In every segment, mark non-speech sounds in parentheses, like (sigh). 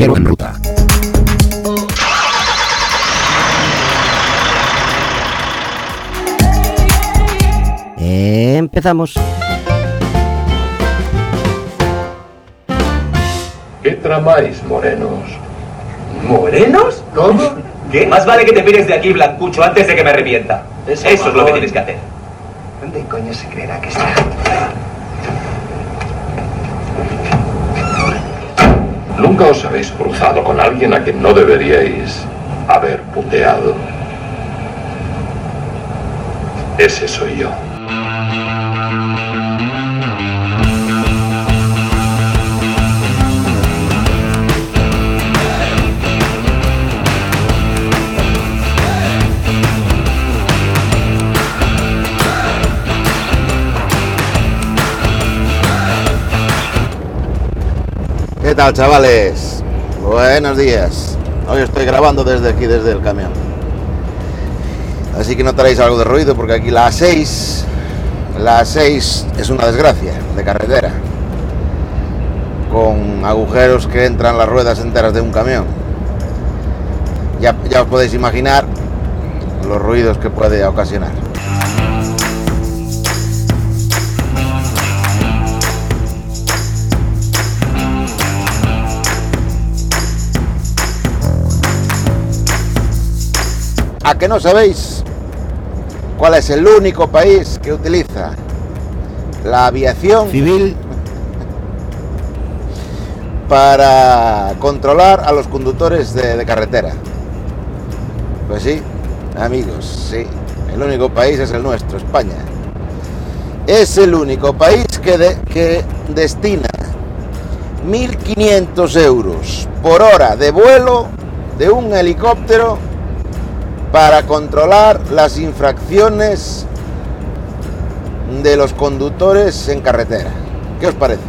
En ruta. Empezamos. ¿Qué tramáis, morenos? ¿Morenos? ¿Cómo? ¿Qué? Más vale que te pires de aquí, Blancucho, antes de que me arrepienta. Eso, es lo que tienes que hacer. ¿Dónde coño se creerá que está? Nunca os habéis cruzado con alguien a quien no deberíais haber puteado. Ese soy yo. Tal, chavales? Buenos días. Hoy estoy grabando desde aquí, desde el camión. Así que notaréis algo de ruido porque aquí la A6, la A6 es una desgracia de carretera. Con agujeros que entran las ruedas enteras de un camión. Ya, ya os podéis imaginar los ruidos que puede ocasionar. ¿A que no sabéis cuál es el único país que utiliza la aviación Civil. para controlar a los conductores de, de carretera? Pues sí, amigos, sí. El único país es el nuestro, España. Es el único país que, de- que destina 1.500 euros por hora de vuelo de un helicóptero para controlar las infracciones de los conductores en carretera. ¿Qué os parece?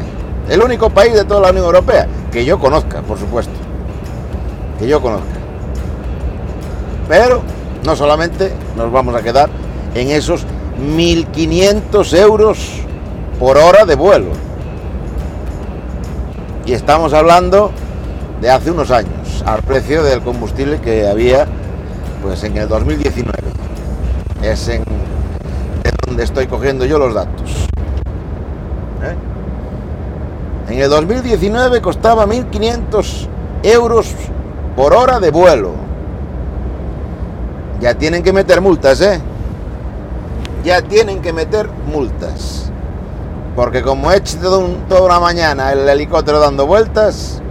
El único país de toda la Unión Europea que yo conozca, por supuesto. Que yo conozca. Pero no solamente nos vamos a quedar en esos 1.500 euros por hora de vuelo. Y estamos hablando de hace unos años, al precio del combustible que había pues en el 2019. Es en de donde estoy cogiendo yo los datos. ¿Eh? En el 2019 costaba 1.500 euros por hora de vuelo. Ya tienen que meter multas, ¿eh? Ya tienen que meter multas. Porque como todo un- toda una mañana el helicóptero dando vueltas,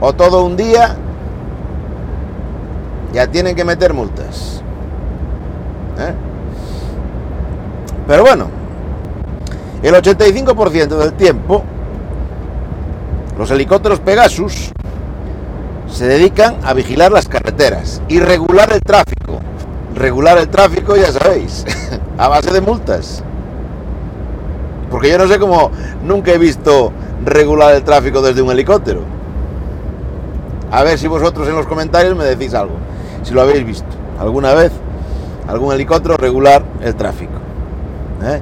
o todo un día, ya tienen que meter multas. ¿Eh? Pero bueno, el 85% del tiempo, los helicópteros Pegasus se dedican a vigilar las carreteras y regular el tráfico. Regular el tráfico, ya sabéis, (laughs) a base de multas. Porque yo no sé cómo nunca he visto regular el tráfico desde un helicóptero. A ver si vosotros en los comentarios me decís algo. Si lo habéis visto alguna vez, algún helicóptero regular el tráfico. ¿eh?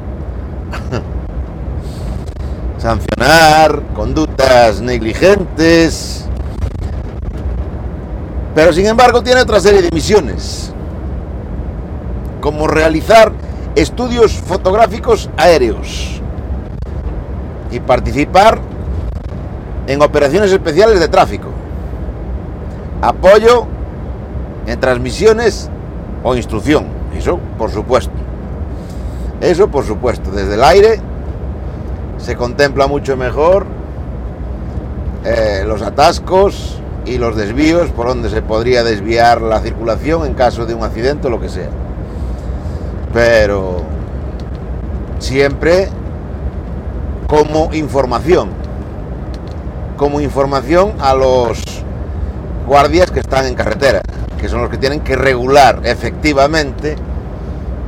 (laughs) Sancionar conductas negligentes. Pero sin embargo tiene otra serie de misiones. Como realizar estudios fotográficos aéreos. Y participar en operaciones especiales de tráfico. Apoyo en transmisiones o instrucción. Eso, por supuesto. Eso, por supuesto. Desde el aire se contempla mucho mejor eh, los atascos y los desvíos por donde se podría desviar la circulación en caso de un accidente o lo que sea. Pero siempre como información. Como información a los guardias que están en carretera, que son los que tienen que regular efectivamente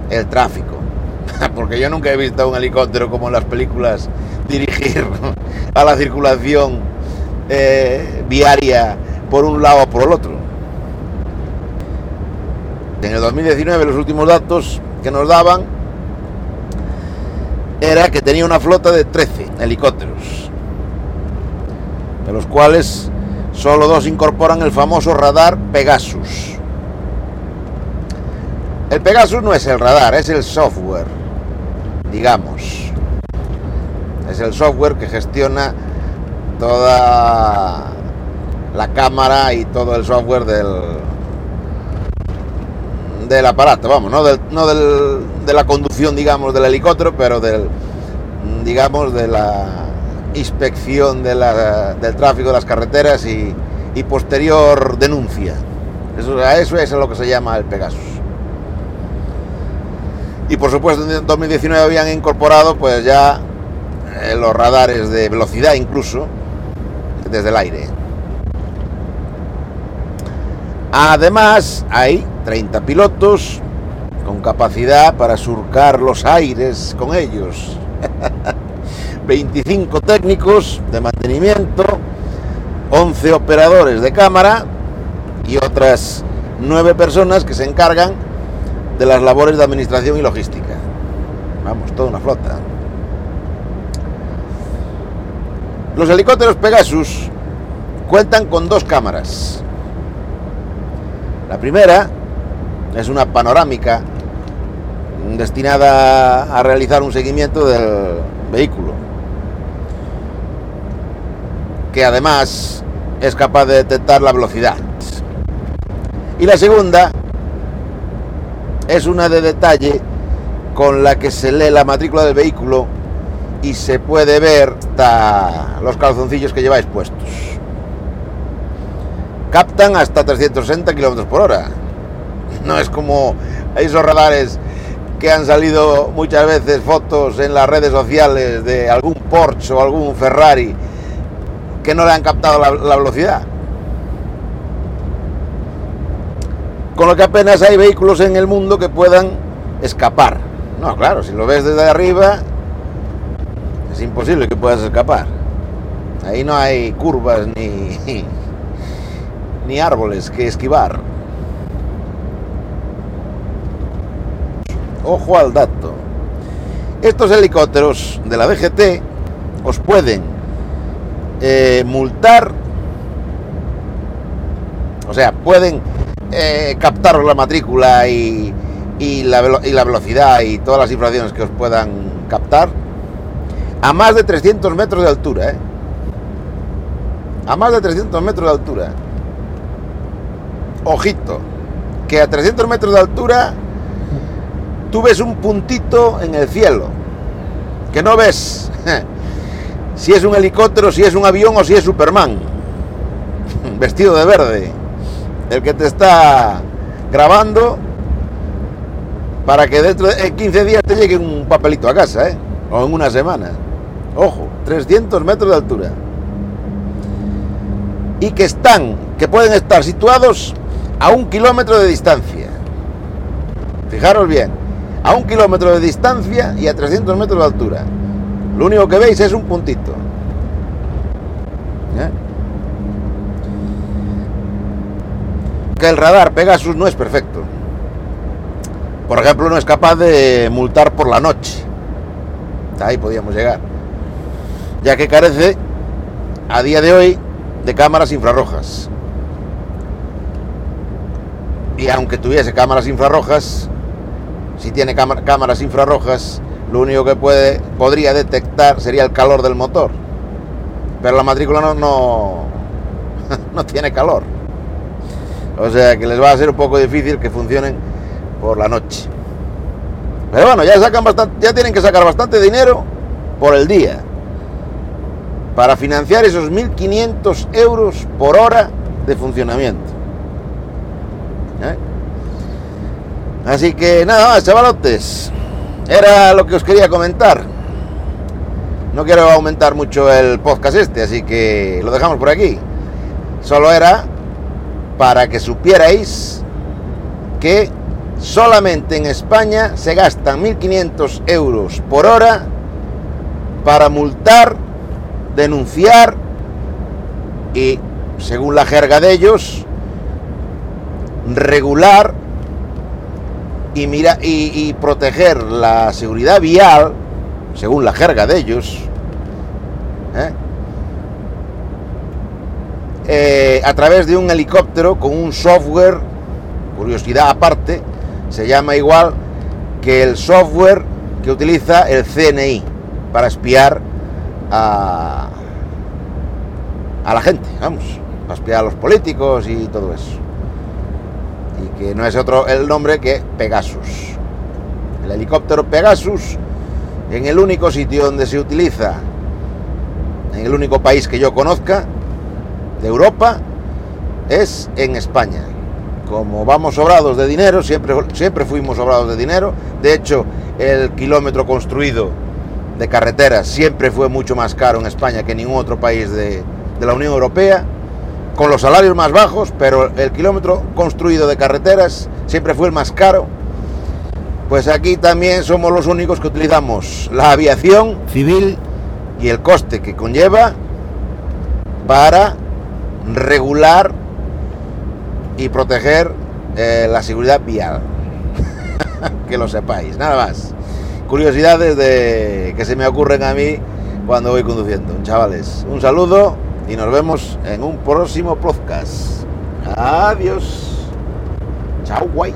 el tráfico. (laughs) Porque yo nunca he visto un helicóptero como en las películas dirigir (laughs) a la circulación eh, viaria por un lado o por el otro. En el 2019 los últimos datos que nos daban era que tenía una flota de 13 helicópteros, de los cuales solo dos incorporan el famoso radar Pegasus. El Pegasus no es el radar, es el software, digamos. Es el software que gestiona toda la cámara y todo el software del, del aparato, vamos, no, del, no del, de la conducción, digamos, del helicóptero, pero del, digamos, de la inspección del tráfico de las carreteras y, posterior denuncia. Eso, eso es lo que se llama el Pegasus. Y por supuesto en 2019 habían incorporado pues ya eh, los radares de velocidad incluso desde el aire. Además hay 30 pilotos con capacidad para surcar los aires con ellos. (laughs) 25 técnicos de mantenimiento, 11 operadores de cámara y otras 9 personas que se encargan de las labores de administración y logística. Vamos, toda una flota. Los helicópteros Pegasus cuentan con dos cámaras. La primera es una panorámica destinada a realizar un seguimiento del vehículo, que además es capaz de detectar la velocidad. Y la segunda es una de detalle con la que se lee la matrícula del vehículo y se puede ver los calzoncillos que lleváis puestos. Captan hasta 360 kilómetros por hora. No es como esos radares que han salido muchas veces fotos en las redes sociales de algún Porsche o algún Ferrari que no le han captado la velocidad. con lo que apenas hay vehículos en el mundo que puedan escapar. No, claro, si lo ves desde arriba, es imposible que puedas escapar. Ahí no hay curvas ni, (laughs) ni árboles que esquivar. Ojo al dato. Estos helicópteros de la DGT os pueden eh, multar, o sea, pueden eh, captaros la matrícula y, la, velocidad y todas las infracciones que os puedan captar a más de 300 metros de altura, ¿eh? A más de 300 metros de altura. Ojito, que a 300 metros de altura tú ves un puntito en el cielo, que no ves (laughs) si es un helicóptero, si es un avión o si es Superman, (laughs) vestido de verde el que te está grabando para que dentro de 15 días te llegue un papelito a casa, ¿eh? O en una semana. Ojo, 300 metros de altura. Y que están, que pueden estar situados a un kilómetro de distancia. Fijaros bien, a un kilómetro de distancia y a 300 metros de altura. Lo único que veis es un puntito. ¿Eh? que el radar Pegasus no es perfecto. Por ejemplo, no es capaz de multar por la noche. Ahí podíamos llegar. Ya que carece a día de hoy de cámaras infrarrojas. Y aunque tuviese cámaras infrarrojas, si tiene cámaras infrarrojas, lo único que puede, podría detectar sería el calor del motor. Pero la matrícula no, no, (laughs) no tiene calor. O sea que les va a ser un poco difícil que funcionen por la noche. Pero bueno, ya sacan bastante, ya tienen que sacar bastante dinero por el día para financiar esos 1.500 euros por hora de funcionamiento. ¿Eh? Así que nada chavalotes. Era lo que os quería comentar. No quiero aumentar mucho el podcast este, así que lo dejamos por aquí. Solo era para que supierais que solamente en España se gastan 1.500 euros por hora para multar, denunciar y, según la jerga de ellos, regular y, mira, y, proteger la seguridad vial, según la jerga de ellos, ¿eh? eh, a través de un helicóptero con un software, curiosidad aparte, se llama igual que el software que utiliza el CNI para espiar a, a la gente, vamos, para espiar a los políticos y todo eso. Y que no es otro el nombre que Pegasus. El helicóptero Pegasus, en el único sitio donde se utiliza, en el único país que yo conozca, de Europa, es en España. Como vamos sobrados de dinero, siempre, siempre fuimos sobrados de dinero. De hecho, el kilómetro construido de carreteras siempre fue mucho más caro en España que en ningún otro país de, de la Unión Europea, con los salarios más bajos, pero el kilómetro construido de carreteras siempre fue el más caro. Pues aquí también somos los únicos que utilizamos la aviación civil y el coste que conlleva para regular y proteger eh, la seguridad vial. (laughs) que lo sepáis, nada más. Curiosidades de que se me ocurren a mí cuando voy conduciendo. Chavales, un saludo y nos vemos en un próximo podcast. Adiós. Chao, guay.